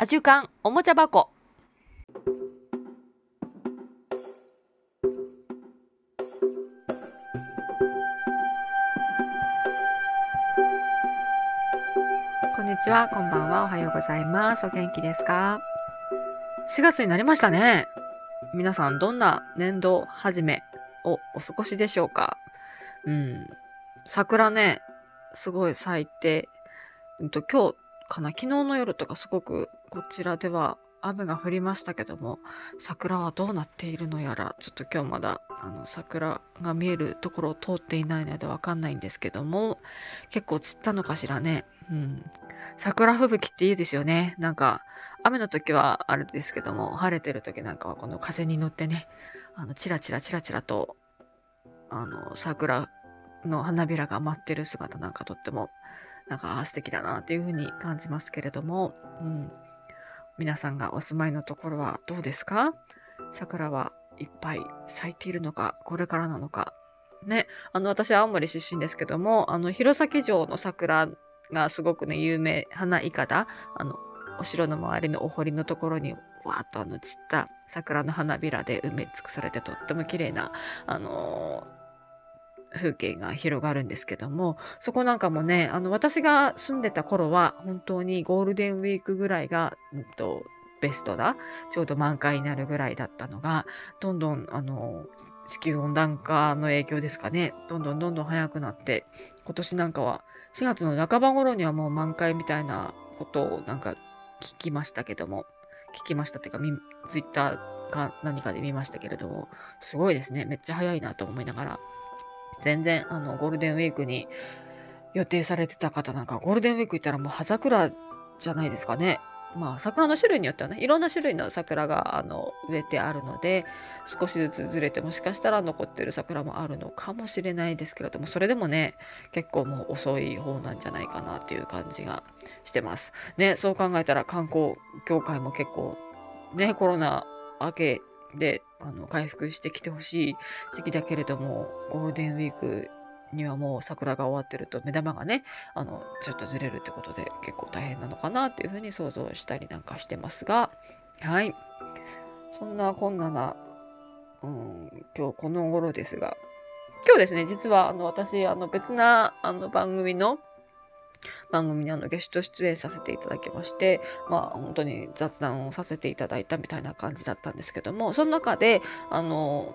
アジュカンおもちゃ箱こんにちは、こんばんは、おはようございます。お元気ですか ?4 月になりましたね。皆さんどんな年度始めをお過ごしでしょうか？うん。桜ね、すごい咲いて、うんと、今日かな？昨日の夜とかすごくこちらでは雨が降りましたけども、桜はどうなっているのやら、ちょっと今日まだあの桜が見えるところを通っていないのでわかんないんですけども、結構散ったのかしらね。うん。桜吹雪っていいですよね。なんか、雨の時はあれですけども、晴れてる時なんかはこの風に乗ってね、あの、チラチラチラチラと、あの、桜の花びらが舞ってる姿なんかとっても、なんか素敵だなっていう風に感じますけれども、うん。皆さんがお住まいのところはどうですか？桜はいっぱい咲いているのか、これからなのか。ね、あの、私、青森出身ですけども、あの、弘前城の桜がすごくね、有名、花いかだ、あの、お城の周りのお堀のところに、わーっとあの、散った桜の花びらで埋め尽くされてとっても綺麗な、あのー風景が広がるんですけども、そこなんかもね、あの、私が住んでた頃は、本当にゴールデンウィークぐらいが、うんと、ベストだ。ちょうど満開になるぐらいだったのが、どんどん、あの、地球温暖化の影響ですかね。どんどんどんどん早くなって、今年なんかは4月の半ば頃にはもう満開みたいなことをなんか聞きましたけども、聞きましたっていうか、ツイッターか何かで見ましたけれども、すごいですね。めっちゃ早いなと思いながら、全然あのゴールデンウィークに予定されてた方なんか、ゴールデンウィーク行ったらもう葉桜じゃないですかね。まあ桜の種類によってはね、いろんな種類の桜があの植えてあるので、少しずつずれてもしかしたら残ってる桜もあるのかもしれないですけれども、それでもね、結構もう遅い方なんじゃないかなっていう感じがしてます。ね、そう考えたら観光業界も結構ね、コロナ明けであの回復してきてほしい時期だけれども、ゴールデンウィークにはもう桜が終わってると目玉がね、あの、ちょっとずれるってことで結構大変なのかなっていうふうに想像したりなんかしてますが、はい。そんなこんなな、うん、今日この頃ですが、今日ですね、実はあの私、あの別なあの番組の番組にあのゲスト出演させていただきまして、まあ本当に雑談をさせていただいたみたいな感じだったんですけども、その中で、あの、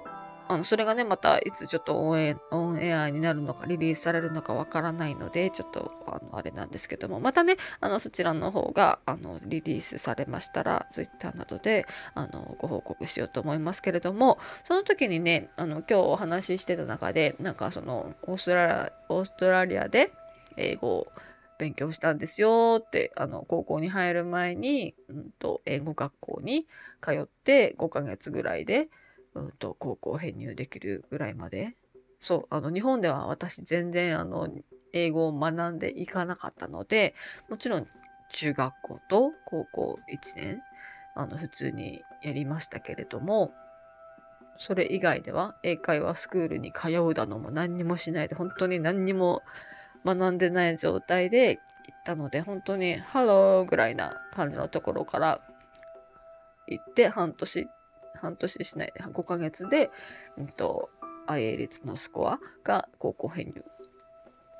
あのそれがね、またいつちょっとオンエオンエアになるのか、リリースされるのかわからないので、ちょっとあのあれなんですけども、またね、あのそちらの方があのリリースされましたら、ツイッターなどであのご報告しようと思いますけれども、その時にね、あの今日お話ししてた中で、なんかそのオーストラリアで英語を勉強したんですよって、あの、高校に入る前に、うんと、英語学校に通って5ヶ月ぐらいで、うんと、高校編入できるぐらいまで。そう、あの、日本では私全然、あの、英語を学んでいかなかったので、もちろん中学校と高校1年、あの、普通にやりましたけれども、それ以外では英会話スクールに通うだのも何にもしないで、本当に何にも学んでない状態で行ったので、本当にハローぐらいな感じのところから行って半年、半年しないで5ヶ月で、うんと、IA 率のスコアが高校編入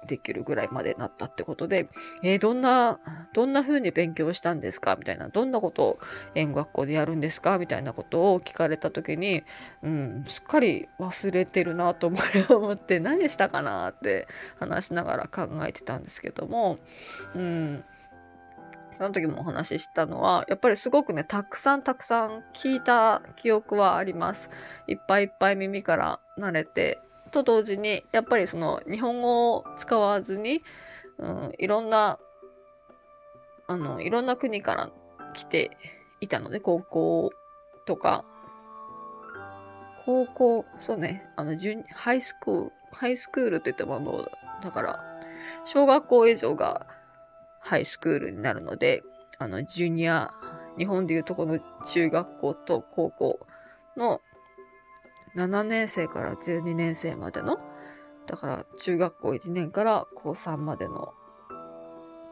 できるぐらいまでなったってことで、えーどんな、どんな風に勉強したんですか？みたいな、どんなことを英語学校でやるんですか？みたいなことを聞かれた時に、うん、すっかり忘れてるなと思い思って、何したかなって話しながら考えてたんですけども、うん、その時もお話ししたのは、やっぱりすごくね、たくさんたくさん聞いた記憶はあります。いっぱいいっぱい耳から慣れて、と同時に、やっぱりその日本語を使わずに、うん、いろんな、あの、いろんな国から来ていたので、高校とか、高校、そうね、あの、ジュハイスクール、ハイスクールって言ってもあの、だから、小学校以上がハイスクールになるので、あの、ジュニア、日本でいうとこの中学校と高校の7年生から12年生までの、だから中学校1年から高3までの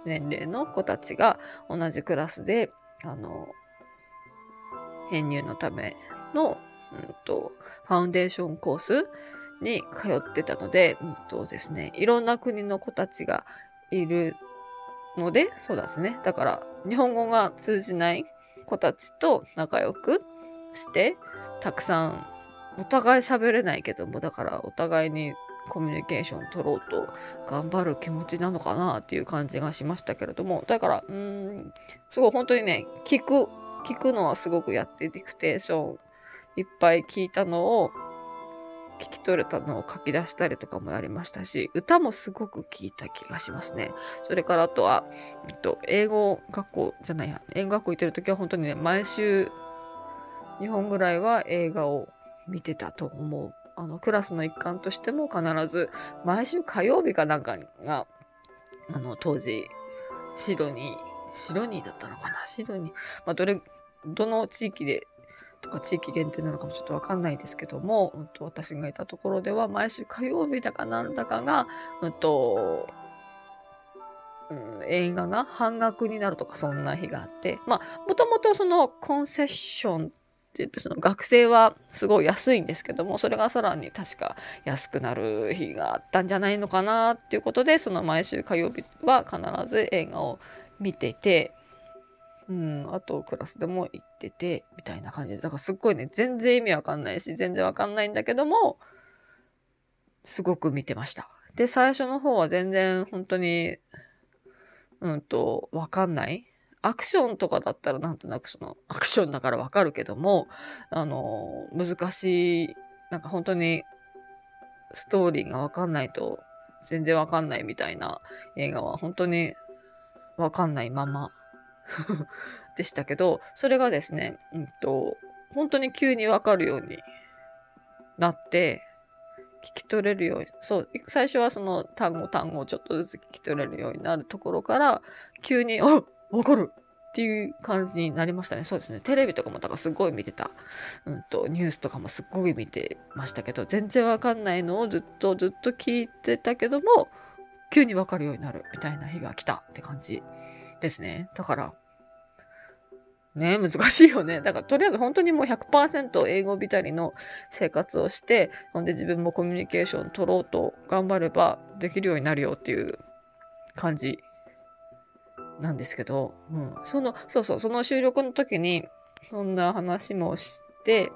年齢の子たちが同じクラスであの、編入のための、うんと、ファウンデーションコースに通ってたので、うんとですね、いろんな国の子たちがいるので、そうですね。だから、日本語が通じない子たちと仲良くして、たくさん、お互い喋れないけども、だからお互いにコミュニケーション取ろうと頑張る気持ちなのかなっていう感じがしましたけれども、だから、うん、すごい本当にね、聞く、聞くのはすごくやってディクテーションいっぱい聞いたのを聞き取れたのを書き出したりとかもやりましたし、歌もすごく聞いた気がしますね。それからあとは、えっと、英語学校じゃないや、英語学校行ってる時は本当にね、毎週2本ぐらいは映画を見てたと思う。あの、クラスの一環としても必ず、毎週火曜日かなんかが、あの、当時、シドニー、シドニーだったのかな？シドニー。まあ、どれ、どの地域でとか地域限定なのかもちょっとわかんないですけども、うん、と私がいたところでは毎週火曜日だかなんだかが、うんとうん、映画が半額になるとかそんな日があって、まあ、もともとそのコンセッションって言ってその学生はすごい安いんですけどもそれがさらに確か安くなる日があったんじゃないのかなっていうことでその毎週火曜日は必ず映画を見ててうん、あとクラスでも行ってて、みたいな感じで。だからすっごいね、全然意味わかんないし、全然わかんないんだけども、すごく見てました。で、最初の方は全然本当に、うんと、わかんない。アクションとかだったらなんとなくその、アクションだからわかるけども、あの、難しい、なんか本当に、ストーリーがわかんないと全然わかんないみたいな映画は本当にわかんないまま でしたけど、それがですね、うんと、本当に急にわかるようになって、聞き取れるように、そう、最初はその単語単語をちょっとずつ聞き取れるようになるところから、急に、あわかるっていう感じになりましたね。そうですね。テレビとかもだからすごい見てた。うんと、ニュースとかもすっごい見てましたけど、全然わかんないのをずっとずっと聞いてたけども、急にわかるようになるみたいな日が来たって感じですね。だから、ね難しいよね。だからとりあえず本当にもう100%英語びたりの生活をして、ほんで自分もコミュニケーション取ろうと頑張ればできるようになるよっていう感じなんですけど、うん。その、そうそう、その収録の時にそんな話もして、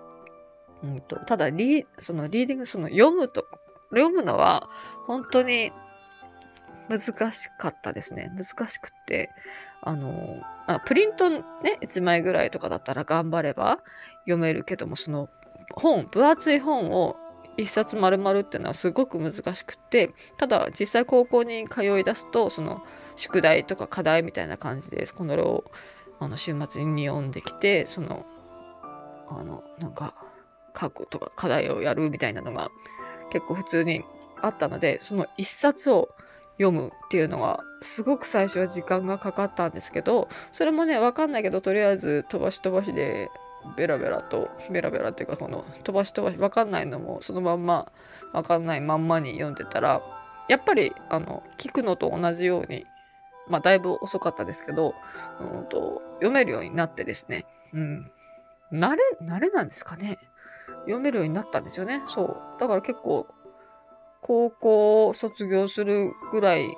うんと、ただリ、そのリーディング、その読むと、読むのは本当に難しかったですね。難しくって、あの、あプリントね、1枚ぐらいとかだったら頑張れば読めるけども、その本、分厚い本を一冊丸々っていうのはすごく難しくて、ただ実際高校に通い出すと、その宿題とか課題みたいな感じで、このをあの週末に読んできて、その、あの、なんか、書くとか課題をやるみたいなのが結構普通にあったので、その一冊を読むっていうのがすごく最初は時間がかかったんですけどそれもねわかんないけどとりあえず飛ばし飛ばしでベラベラとベラベラっていうかこの飛ばし飛ばしわかんないのもそのまんまわかんないまんまに読んでたらやっぱりあの聞くのと同じようにまあだいぶ遅かったですけど、うんと、読めるようになってですね、うん。慣れ、慣れなんですかね。読めるようになったんですよね。そう。だから結構高校卒業するぐらい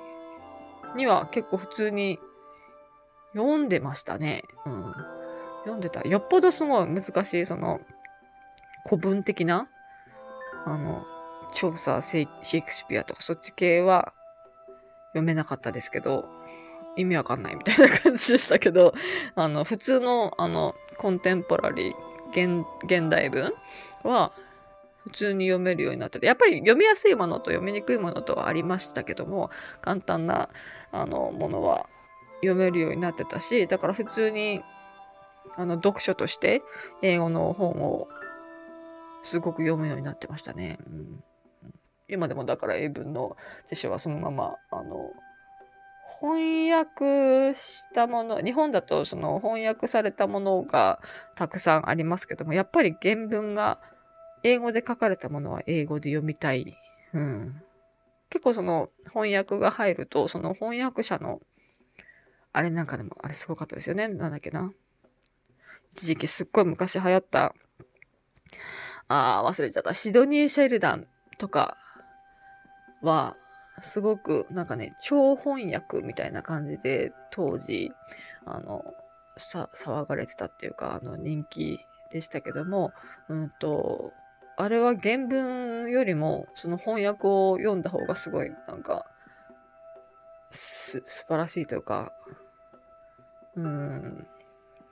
には結構普通に読んでましたね。うん。読んでた。よっぽどすごい難しい、その、古文的な、あの、調査、シェイクスピアとかそっち系は読めなかったですけど、意味わかんないみたいな感じでしたけど、あの、普通の、あの、コンテンポラリー、現現代文は普通に読めるようになってて、やっぱり読みやすいものと読みにくいものとはありましたけども、簡単なあのものは読めるようになってたし、だから普通にあの読書として英語の本をすごく読むようになってましたね。うん、今でもだから英文の辞書はそのまま、あの、翻訳したもの、日本だとその翻訳されたものがたくさんありますけども、やっぱり原文が英語で書かれたものは英語で読みたい。うん。結構その翻訳が入ると、その翻訳者の、あれなんかでも、あれすごかったですよね。なんだっけな。時期すっごい昔流行った、あー、忘れちゃった。シドニー・シェルダンとかは、すごくなんかね、超翻訳みたいな感じで当時、あの、さ、騒がれてたっていうか、あの、人気でしたけども、うんと、あれは原文よりも、その翻訳を読んだ方がすごい、なんか、す、素晴らしいというか、うん、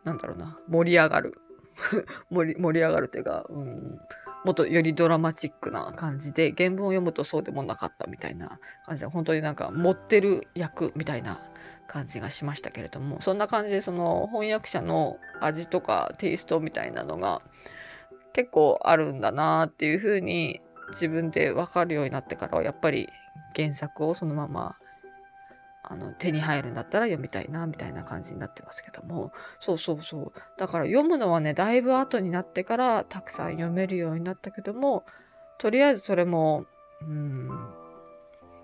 なんだろうな、盛り上がる。盛り、盛り上がるというか、うん、もっとよりドラマチックな感じで、原文を読むとそうでもなかったみたいな感じで、本当になんか持ってる役みたいな感じがしましたけれども、そんな感じでその翻訳者の味とかテイストみたいなのが結構あるんだなっていうふうに自分でわかるようになってからはやっぱり原作をそのままあの手に入るんだったら読みたいなみたいな感じになってますけども。そうそうそう。だから読むのはねだいぶ後になってからたくさん読めるようになったけどもとりあえずそれもうん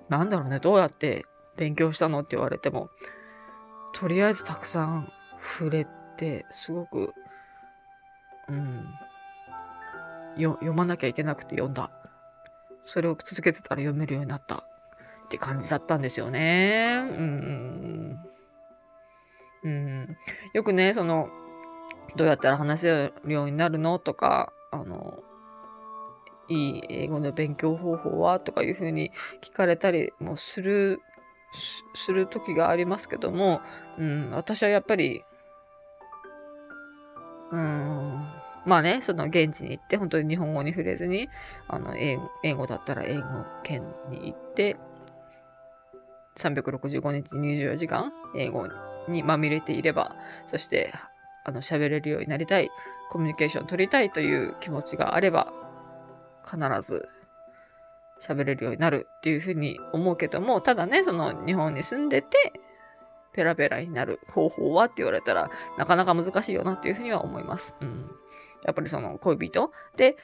なんだろうねどうやって勉強したのって言われてもとりあえずたくさん触れてすごくうん読まなきゃいけなくて読んだ。それを続けてたら読めるようになった。って感じだったんですよね。うん。うん。よくね、その、どうやったら話せるようになるのとか、あの、いい英語の勉強方法はとかいうふうに聞かれたりもする、する時がありますけども、うん、私はやっぱり、うん、まあね、その現地に行って、本当に日本語に触れずに、あの、英語だったら英語圏に行って、365日24時間英語にまみれていれば、そしてあの喋れるようになりたい、コミュニケーション取りたいという気持ちがあれば、必ず喋れるようになるっていうふうに思うけども、ただね、その日本に住んでて、ペラペラになる方法はって言われたら、なかなか難しいよなっていうふうには思います。うん。やっぱりその恋人で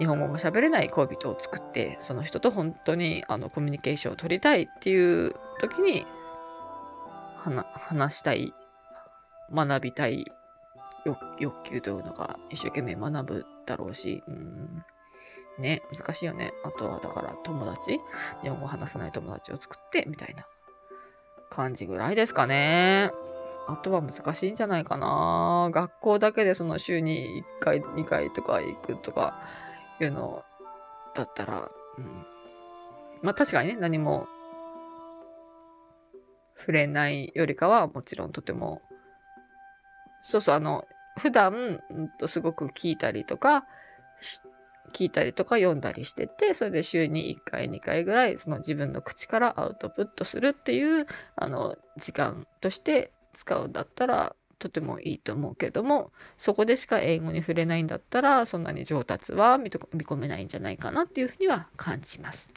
日本語が喋れない恋人を作ってその人と本当にあのコミュニケーションを取りたいっていう時に話したい学びたい欲求というのが一生懸命学ぶだろうし、うん、ね、難しいよね。あとはだから友達、日本語話せない友達を作ってみたいな感じぐらいですかね。あとは難しいんじゃないかな。学校だけでその週に1回、2回とか行くとかいうのだったら、うん、まあ確かにね、何も触れないよりかはもちろんとても、そうそう、あの、普段、うんとすごく聞いたりとか、聞いたりとか読んだりしてて、それで週に1回、2回ぐらい、その自分の口からアウトプットするっていう、あの、時間として使うんだったら、とてもいいと思うけどもそこでしか英語に触れないんだったらそんなに上達は見込めないんじゃないかなっていうふうには感じます。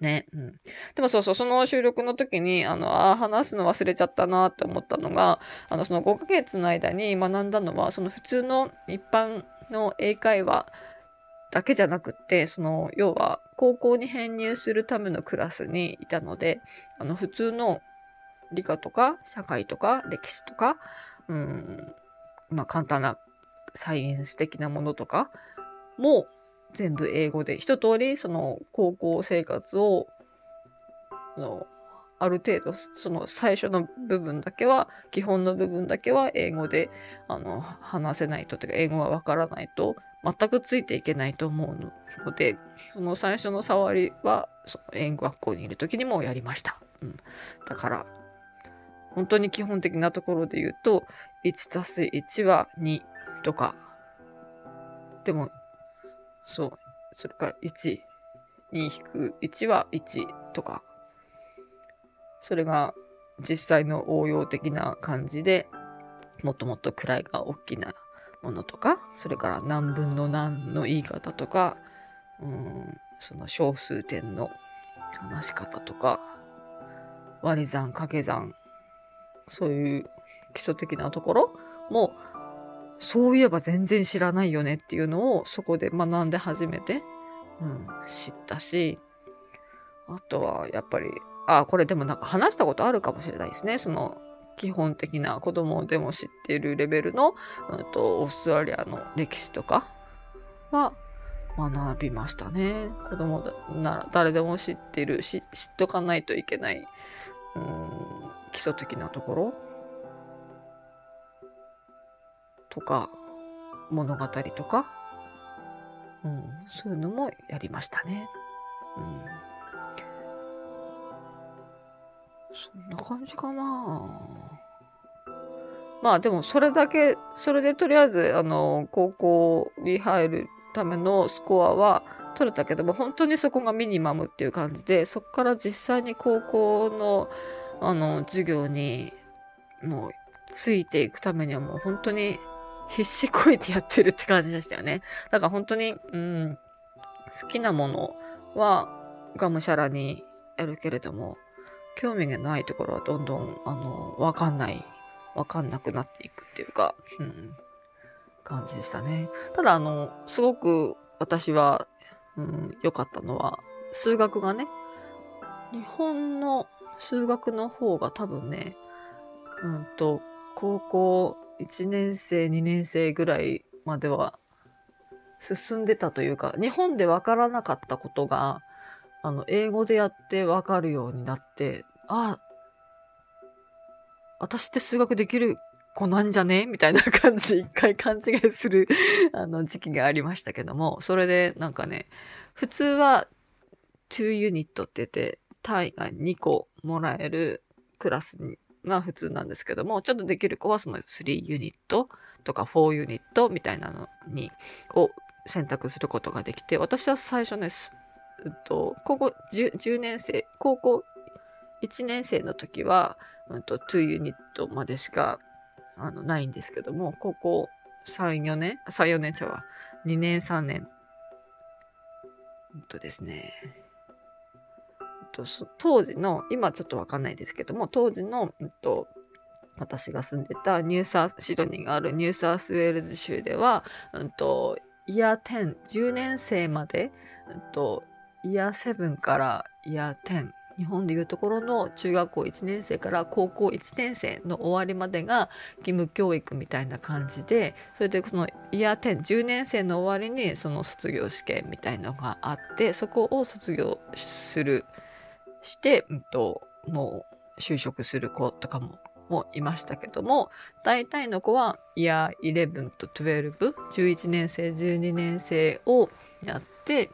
ね。うん。でもそうそう、その収録の時に、あの、あ、話すの忘れちゃったなって思ったのが、あの、その5ヶ月の間に学んだのは、その普通の一般の英会話だけじゃなくって、その、要は、高校に編入するためのクラスにいたので、あの、普通の理科とか、社会とか、歴史とか、うん、まあ簡単なサイエンス的なものとかも全部英語で、一通りその高校生活を、のある程度、その最初の部分だけは、基本の部分だけは英語で、あの、話せないと、というか、英語がわからないと、全くついていけないと思うので、その最初の触りは、その英語学校にいる時にもやりました。うん。だから、本当に基本的なところで言うと、1たす1は2とか。でも、そう。それから1、2引く1は1とか。それが実際の応用的な感じで、もっともっと位が大きなものとか、それから何分の何の言い方とか、うん、その小数点の話し方とか、割り算掛け算そういう基礎的なところも、そういえば全然知らないよねっていうのをそこで学んで初めて、うん、知ったし、あとはやっぱり、あ、これでもなんか話したことあるかもしれないですね。その基本的な子供でも知っているレベルの、うんと、オーストラリアの歴史とかは学びましたね。子供なら誰でも知ってるし、知っとかないといけない、うん、基礎的なところ？とか、物語とか、うん、そういうのもやりましたね。うん。そんな感じかなまあでもそれだけ、それでとりあえず、あの、高校に入るためのスコアは取れたけども、本当にそこがミニマムっていう感じで、そこから実際に高校の、あの、授業に、もう、ついていくためにはもう本当に必死こいてやってるって感じでしたよね。だから本当に、うん、好きなものはがむしゃらにやるけれども、興味がないところはどんどん、あの、わかんない、わかんなくなっていくっていうか、うん、感じでしたね。ただ、あの、すごく私は、うん、良かったのは、数学がね、日本の数学の方が多分ね、うんと、高校1年生、2年生ぐらいまでは進んでたというか、日本でわからなかったことが、あの、英語でやってわかるようになって、あ、私って数学できる子なんじゃね？みたいな感じ、一回勘違いするあの時期がありましたけども、それでなんかね、普通は2ユニットって言って、単位が2個もらえるクラスが普通なんですけども、ちょっとできる子はその3ユニットとか4ユニットみたいなのに、を選択することができて、私は最初ね、うっと、高校 10, 10年生、高校1年生の時は、うんと、2ユニットまでしか、あの、ないんですけども、高校3、4年 ?3、4年ちゃうわ。2年、3年。うんとですね。と、当時の、今ちょっとわかんないですけども、当時の、うんと、私が住んでたニューサーシドニーがあるニューサースウェールズ州では、うんと、イヤー10、10年生まで、うんと、イヤー7からイヤー10、日本でいうところの中学校1年生から高校1年生の終わりまでが義務教育みたいな感じでそれでそのイヤー10、10年生の終わりにその卒業試験みたいのがあってそこを卒業するして、うんと、もう就職する子とかももいましたけども、大体の子はイヤー11と12、11年生、12年生をやって、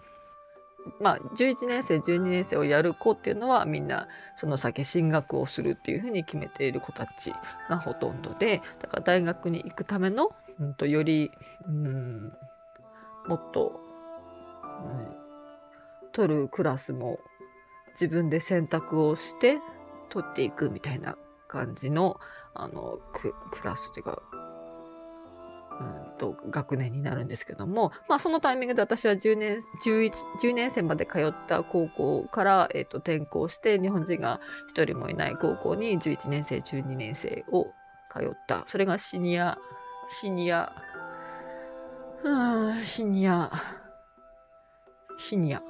まあ、11年生、12年生をやる子っていうのはみんなその先進学をするっていうふうに決めている子たちがほとんどで、だから大学に行くための、うんと、より、うん、もっと、うん、取るクラスも自分で選択をして取っていくみたいな感じのあのクラスというかうんと学年になるんですけども、まあ、そのタイミングで私は10年 ,11 10年生まで通った高校から、えー、と転校して日本人が1人もいない高校に11年生12年生を通った。それがシニアシニアうんシニアシニア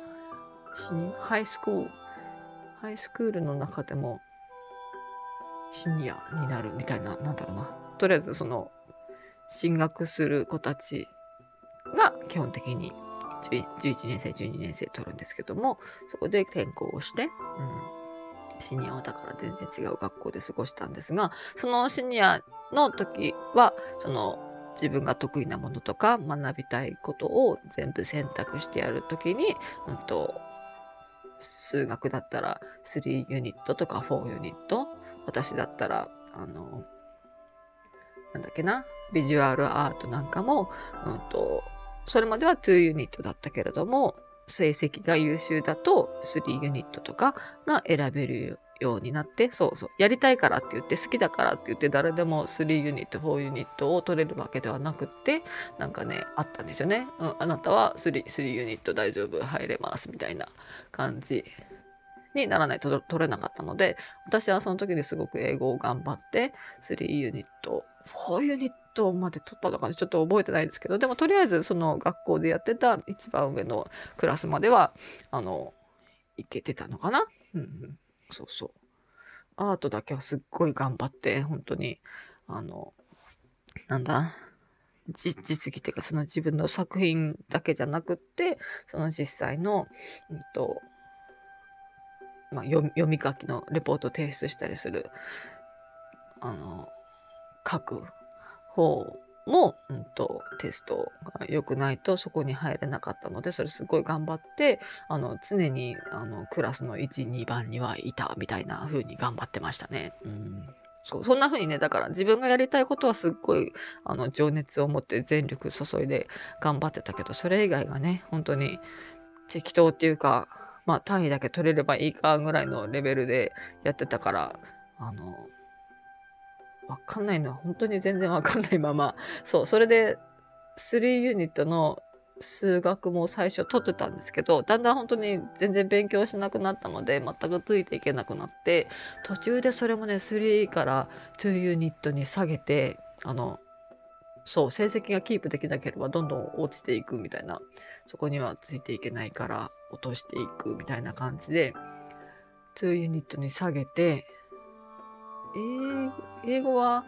シニアハイスクールハイスクールの中でもシニアになるみたいな、なんだろうな。とりあえずその、進学する子たちが基本的に11年生、12年生取るんですけども、そこで転校をして、うん、シニアはだから全然違う学校で過ごしたんですが、そのシニアの時は、その自分が得意なものとか学びたいことを全部選択してやるときに、うんと、数学だったら3ユニットとか4ユニット。私だったら、あの、なんだっけな、ビジュアルアートなんかも、うんと、それまでは2ユニットだったけれども、成績が優秀だと3ユニットとかが選べるようになって、そうそう、やりたいからって言って、好きだからって言って誰でも3ユニット、4ユニットを取れるわけではなくって、なんかね、あったんですよね。うん、あなたは 3, 3ユニット大丈夫、入れます、みたいな感じにならないと取れなかったので、私はその時ですごく英語を頑張って、3ユニット、4ユニットまで取ったのかちょっと覚えてないですけど、でもとりあえずその学校でやってた一番上のクラスまでは、あの、行けてたのかな、うん、そうそう。アートだけはすっごい頑張って、本当に、あの、なんだ、実技っていうかその自分の作品だけじゃなくって、その実際の、うんと、まあ、読み書きのレポートを提出したりする、あの、書く方も、うんと、テストが良くないとそこに入れなかったので、それすごい頑張って、あの、常に、あの、クラスの1、2番にはいたみたいな風に頑張ってましたね。うん。そう、そんな風にね、だから自分がやりたいことはすっごい、あの、情熱を持って全力注いで頑張ってたけど、それ以外がね、本当に適当っていうか、まあ単位だけ取れればいいかぐらいのレベルでやってたから、あの、わかんないのは本当に全然わかんないまま、そう、それで3ユニットの数学も最初取ってたんですけど、だんだん本当に全然勉強しなくなったので、全くついていけなくなって、途中でそれもね、3から2ユニットに下げて、あの、そう、成績がキープできなければどんどん落ちていくみたいな、そこにはついていけないから落としていくみたいな感じで、2ユニットに下げて、英語は、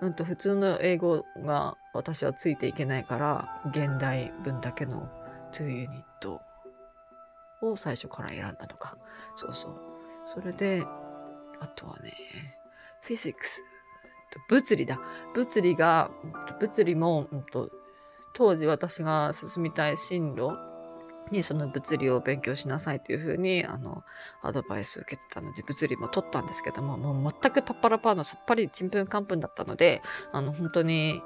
うんと普通の英語が私はついていけないから、現代文だけの2ユニットを最初から選んだのか。そうそう。それで、あとはね、フィジックス。物理だ。物理が、物理も、うんと、当時私が進みたい進路にその物理を勉強しなさいというふうに、あの、アドバイスを受けてたので、物理も取ったんですけども、もう全くパッパラパーのさっぱりちんぷんかんぷんだったので、あの、本当に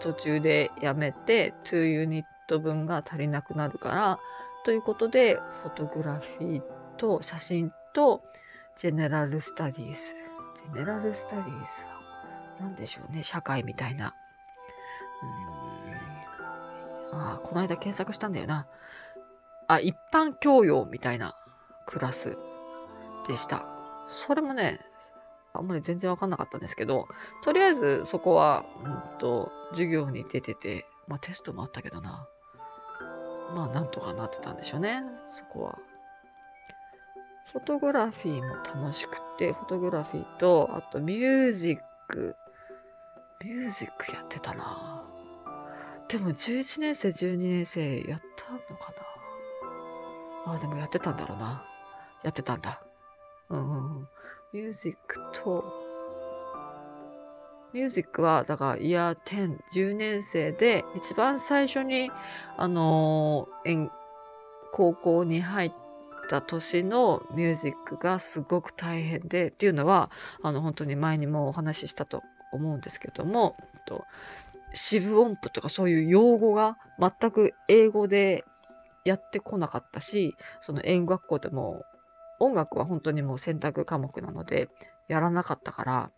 途中でやめて、2ユニット分が足りなくなるから、ということで、photography と写真と、 general studies。general studies は、何でしょうね、社会みたいな。うん。ああ、この間検索したんだよな。あ、一般教養みたいなクラスでした。それもね、あんまり全然わかんなかったんですけど、とりあえずそこは、うんと、授業に出てて、まあテストもあったけどな。まあなんとかなってたんでしょうね、そこは。フォトグラフィーも楽しくて、フォトグラフィーと、あとミュージック。ミュージックやってたなでも11年生、12年生やったのかなああ、でもやってたんだろうな。やってたんだ。うんうん。ミュージックと、ミュージックは、だから、イヤー10、10年生で、一番最初に、あのー、高校に入った年のミュージックがすごく大変で、っていうのは、あの、本当に前にもお話ししたと思うんですけども、と四分音符とかそういう用語が全く英語でやってこなかったし、その英語学校でも音楽は本当にもう選択科目なのでやらなかったから、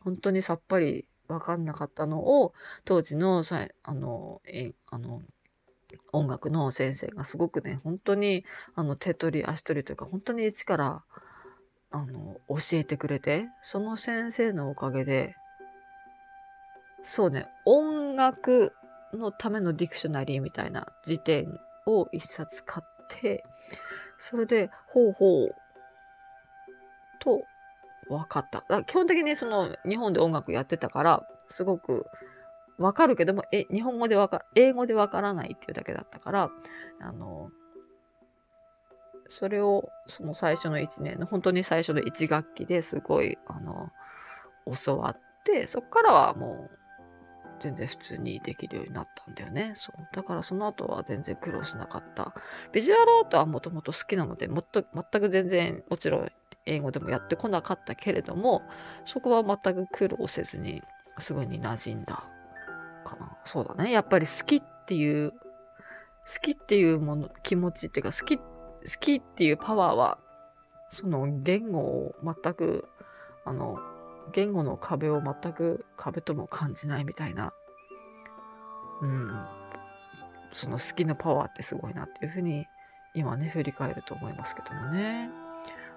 本当にさっぱりわかんなかったのを、当時のさ、あの、え、あの、音楽の先生がすごくね、本当に、あの、手取り足取りというか、本当に一から、あの、教えてくれて、その先生のおかげで、そうね、音楽のためのディクショナリーみたいな辞典を一冊買って、それで、ほうほう、と、分かった。だ基本的にその、日本で音楽やってたから、すごく、わかるけども、え、日本語でわか、英語でわからないっていうだけだったから、あの、それを、その最初の1年の、本当に最初の1学期ですごい、あの、教わって、そこからはもう、全然普通にできるようになったんだよね。そう。だからその後は全然苦労しなかった。ビジュアルアートはもともと好きなので、もっと、全く全然、もちろん英語でもやってこなかったけれども、そこは全く苦労せずに、すぐに馴染んだかな。そうだね。やっぱり好きっていう、好きっていうもの、気持ちっていうか、好き、好きっていうパワーは、その言語を全く、あの、言語の壁を全く壁とも感じないみたいな、うん、その好きのパワーってすごいなっていうふうに今ね振り返ると思いますけどもね。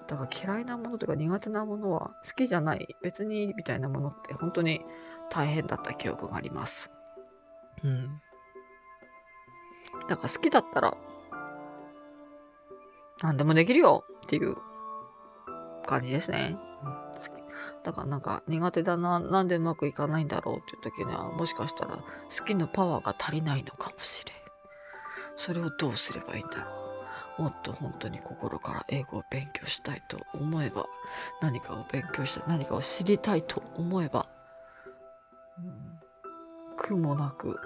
だから嫌いなものとか苦手なものは好きじゃない別にみたいなものって本当に大変だった記憶があります。うん。だから好きだったら何でもできるよっていう感じですね。だからなんか苦手だな、なんでうまくいかないんだろうっていう時には、もしかしたら好きのパワーが足りないのかもしれん。それをどうすればいいんだろう。もっと本当に心から英語を勉強したいと思えば、何かを勉強したい、何かを知りたいと思えば、うん、苦もなく、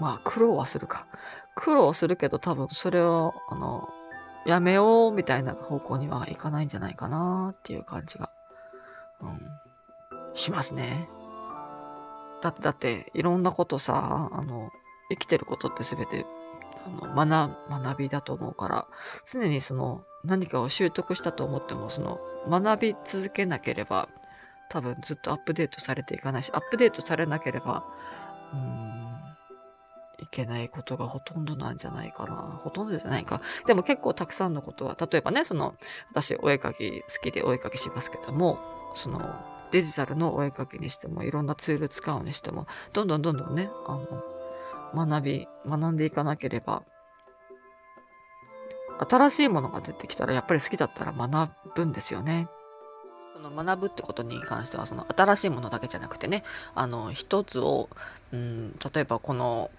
まあ苦労はするか。苦労するけど多分それを、あの、やめようみたいな方向にはいかないんじゃないかなっていう感じが、しますね。だって、だって、いろんなことさ、あの、生きてることって全て、あの、学、学びだと思うから、常にその、何かを習得したと思っても、その、学び続けなければ、多分ずっとアップデートされていかないし、アップデートされなければ、うん、いけないことがほとんどなんじゃないかな。ほとんどじゃないか。でも結構たくさんのことは、例えばね、その、私、お絵かき好きでお絵かきしますけども、そのデジタルのお絵かきにしてもいろんなツール使うにしてもどんどんどんどんねあの学び学んでいかなければ新しいものが出てきたらやっぱり好きだったら学ぶんですよね。その学ぶってことに関してはその新しいものだけじゃなくてねあの一つを、うん、例えばこの、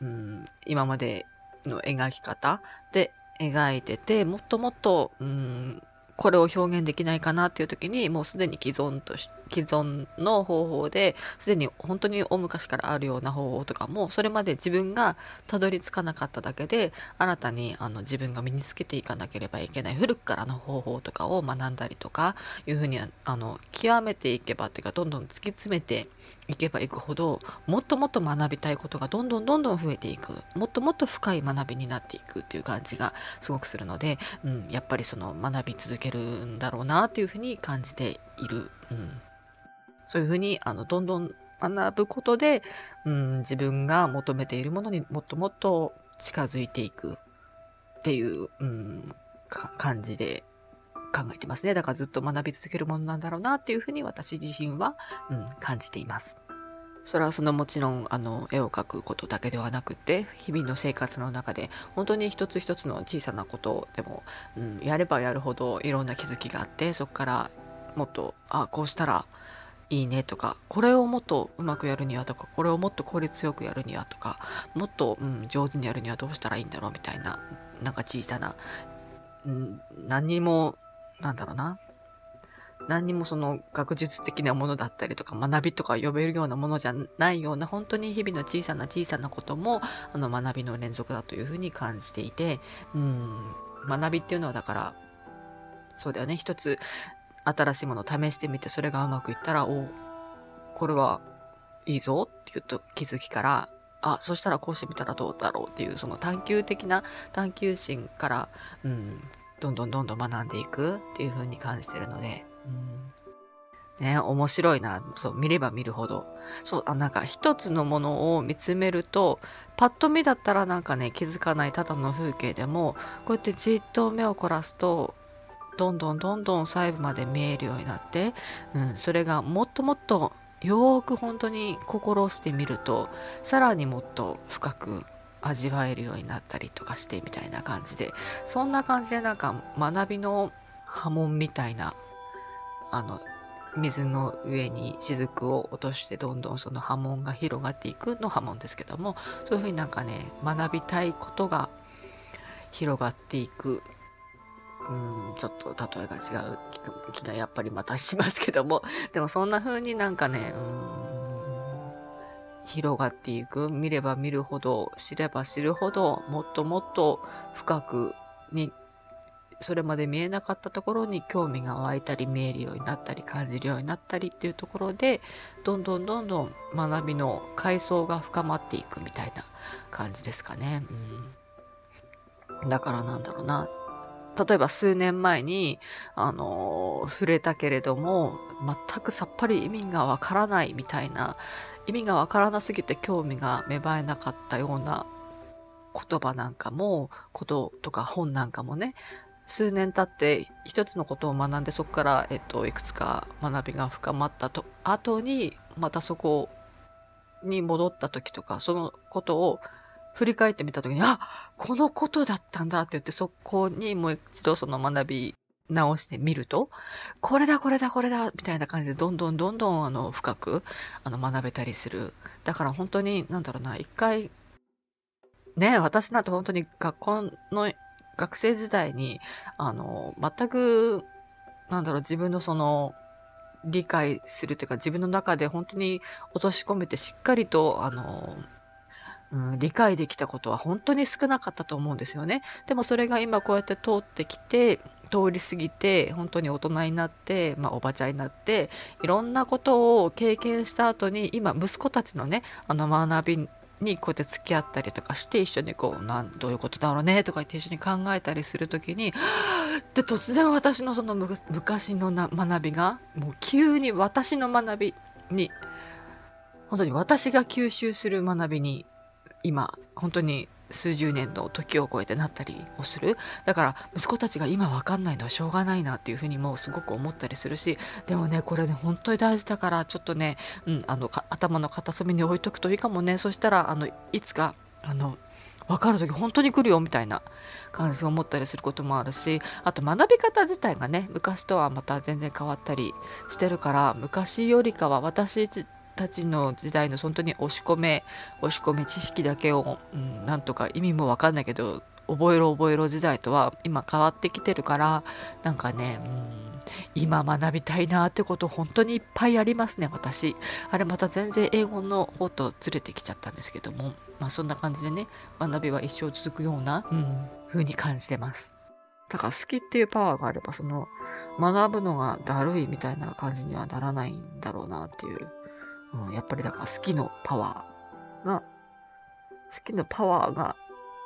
うん、今までの描き方で描いててもっともっと、うん、これを表現できないかなっていう時にもうすでに既存とし既存の方法ですでに本当に大昔からあるような方法とかもそれまで自分がたどり着かなかっただけで新たにあの自分が身につけていかなければいけない古くからの方法とかを学んだりとかいうふうにあの極めていけばっていうかどんどん突き詰めていけばいくほどもっともっと学びたいことがどんどんどんどん増えていくもっともっと深い学びになっていくっていう感じがすごくするので、うん、やっぱりその学び続けるんだろうなっていうふうに感じている。うんそういうふうに、あの、どんどん学ぶことで、うん、自分が求めているものにもっともっと近づいていくっていう、うん、感じで考えてますね。だからずっと学び続けるものなんだろうなっていうふうに私自身は、うん、感じています。それはそのもちろんあの絵を描くことだけではなくて日々の生活の中で本当に一つ一つの小さなことでも、うん、やればやるほどいろんな気づきがあってそこからもっとあこうしたらいいねとかこれをもっとうまくやるにはとかこれをもっと効率よくやるにはとかもっと、うん、上手にやるにはどうしたらいいんだろうみたいななんか小さな、うん、何にもなんだろうな何にもその学術的なものだったりとか学びとか呼べるようなものじゃないような本当に日々の小さな小さなこともあの学びの連続だというふうに感じていてうん学びっていうのはだからそうだよね。一つ新しいものを試してみてそれがうまくいったら、おこれはいいぞって言うと気づきから、あ、そしたらこうしてみたらどうだろうっていう、その探求的な探求心から、うん、どんどんどんどん学んでいくっていう風に感じてるので、うん、ね、面白いな。そう、見れば見るほど。そう、あ、なんか一つのものを見つめると、パッと見だったらなんかね、気づかないただの風景でも、こうやってじっと目を凝らすと、どんどんどんどん細部まで見えるようになって、うん、それがもっともっとよーく本当に心をしてみるとさらにもっと深く味わえるようになったりとかしてみたいな感じでそんな感じでなんか学びの波紋みたいなあの水の上に雫を落としてどんどんその波紋が広がっていくの波紋ですけどもそういうふうになんかね学びたいことが広がっていくうん、ちょっと例えが違う気がやっぱりまたしますけども、でもそんな風になんかね、うん、広がっていく、見れば見るほど、知れば知るほど、もっともっと深くに、それまで見えなかったところに興味が湧いたり見えるようになったり感じるようになったりっていうところでどんどんどんどん学びの階層が深まっていくみたいな感じですかね。うん、だからなんだろうな例えば数年前に、あの、触れたけれども、全くさっぱり意味がわからないみたいな、意味がわからなすぎて興味が芽生えなかったような言葉なんかも、こととか本なんかもね、数年経って一つのことを学んでそこから、えっと、いくつか学びが深まったと後にまたそこに戻った時とかそのことを振り返ってみた時に、あこのことだったんだって言って、そこにもう一度その学び直してみると、これだこれだこれだみたいな感じでどんどんどんどんあの深くあの学べたりする。だから本当になんだろうな、一回、ね、私なんて本当に学校の学生時代に、あの、全く、なんだろう、自分のその、理解するというか自分の中で本当に落とし込めてしっかりと、あの、うん、理解できたことは本当に少なかったと思うんですよね。でもそれが今こうやって通ってきて、通り過ぎて本当に大人になって、まあ、おばちゃんになっていろんなことを経験した後に今息子たちのねあの学びにこうやって付き合ったりとかして一緒にこうなんどういうことだろうねとか言って一緒に考えたりする時に で突然私のその昔のな学びがもう急に私の学びに本当に私が吸収する学びに今本当に数十年の時を超えてなったりもする。だから息子たちが今分かんないのはしょうがないなっていうふうにもうすごく思ったりするしでもねこれね本当に大事だからちょっとね、うん、あの頭の片隅に置いとくといいかもね。そしたらあのいつかあの分かる時本当に来るよみたいな感じを思ったりすることもあるしあと学び方自体がね昔とはまた全然変わったりしてるから昔よりかは私たちの時代の本当に押し込め押し込め知識だけを、うん、なんとか意味も分かんないけど覚えろ覚えろ時代とは今変わってきてるからなんかね、うん、今学びたいなってこと本当にいっぱいありますね私。あれまた全然英語の方とずれてきちゃったんですけどもまあそんな感じでね学びは一生続くような、うん、風に感じてます。だから好きっていうパワーがあればその学ぶのがだるいみたいな感じにはならないんだろうなっていううん、やっぱりだから好きのパワーが、好きのパワーが、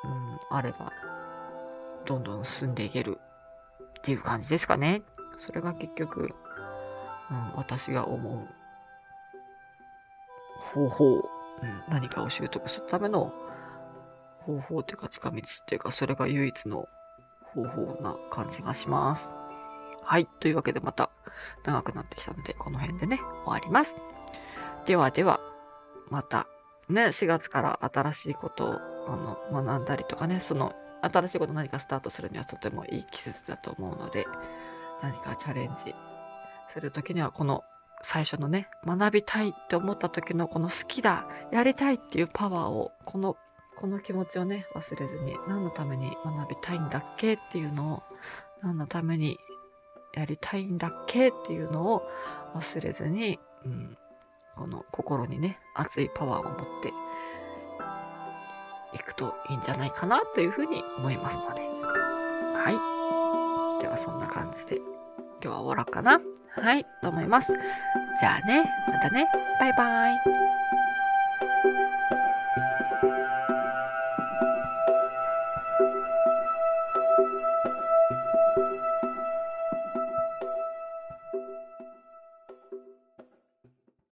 うん、あれば、どんどん進んでいけるっていう感じですかね。それが結局、うん、私が思う方法、うん、何かを習得するための方法というか近道っていうか、それが唯一の方法な感じがします。はい。というわけでまた長くなってきたので、この辺でね、終わります。ではでは、また、ね、4月から新しいことをあの学んだりとかね、その新しいこと何かスタートするにはとてもいい季節だと思うので、何かチャレンジするときには、この最初のね、学びたいって思った時のこの好きだ、やりたいっていうパワーを、この、この気持ちをね、忘れずに、何のために学びたいんだっけっていうのを、何のためにやりたいんだっけっていうのを忘れずに、うん、この心にね、熱いパワーを持っていくといいんじゃないかなというふうに思いますので。はい。ではそんな感じで今日は終わろうかな。はい、と思います。じゃあね、またね。バイバイ。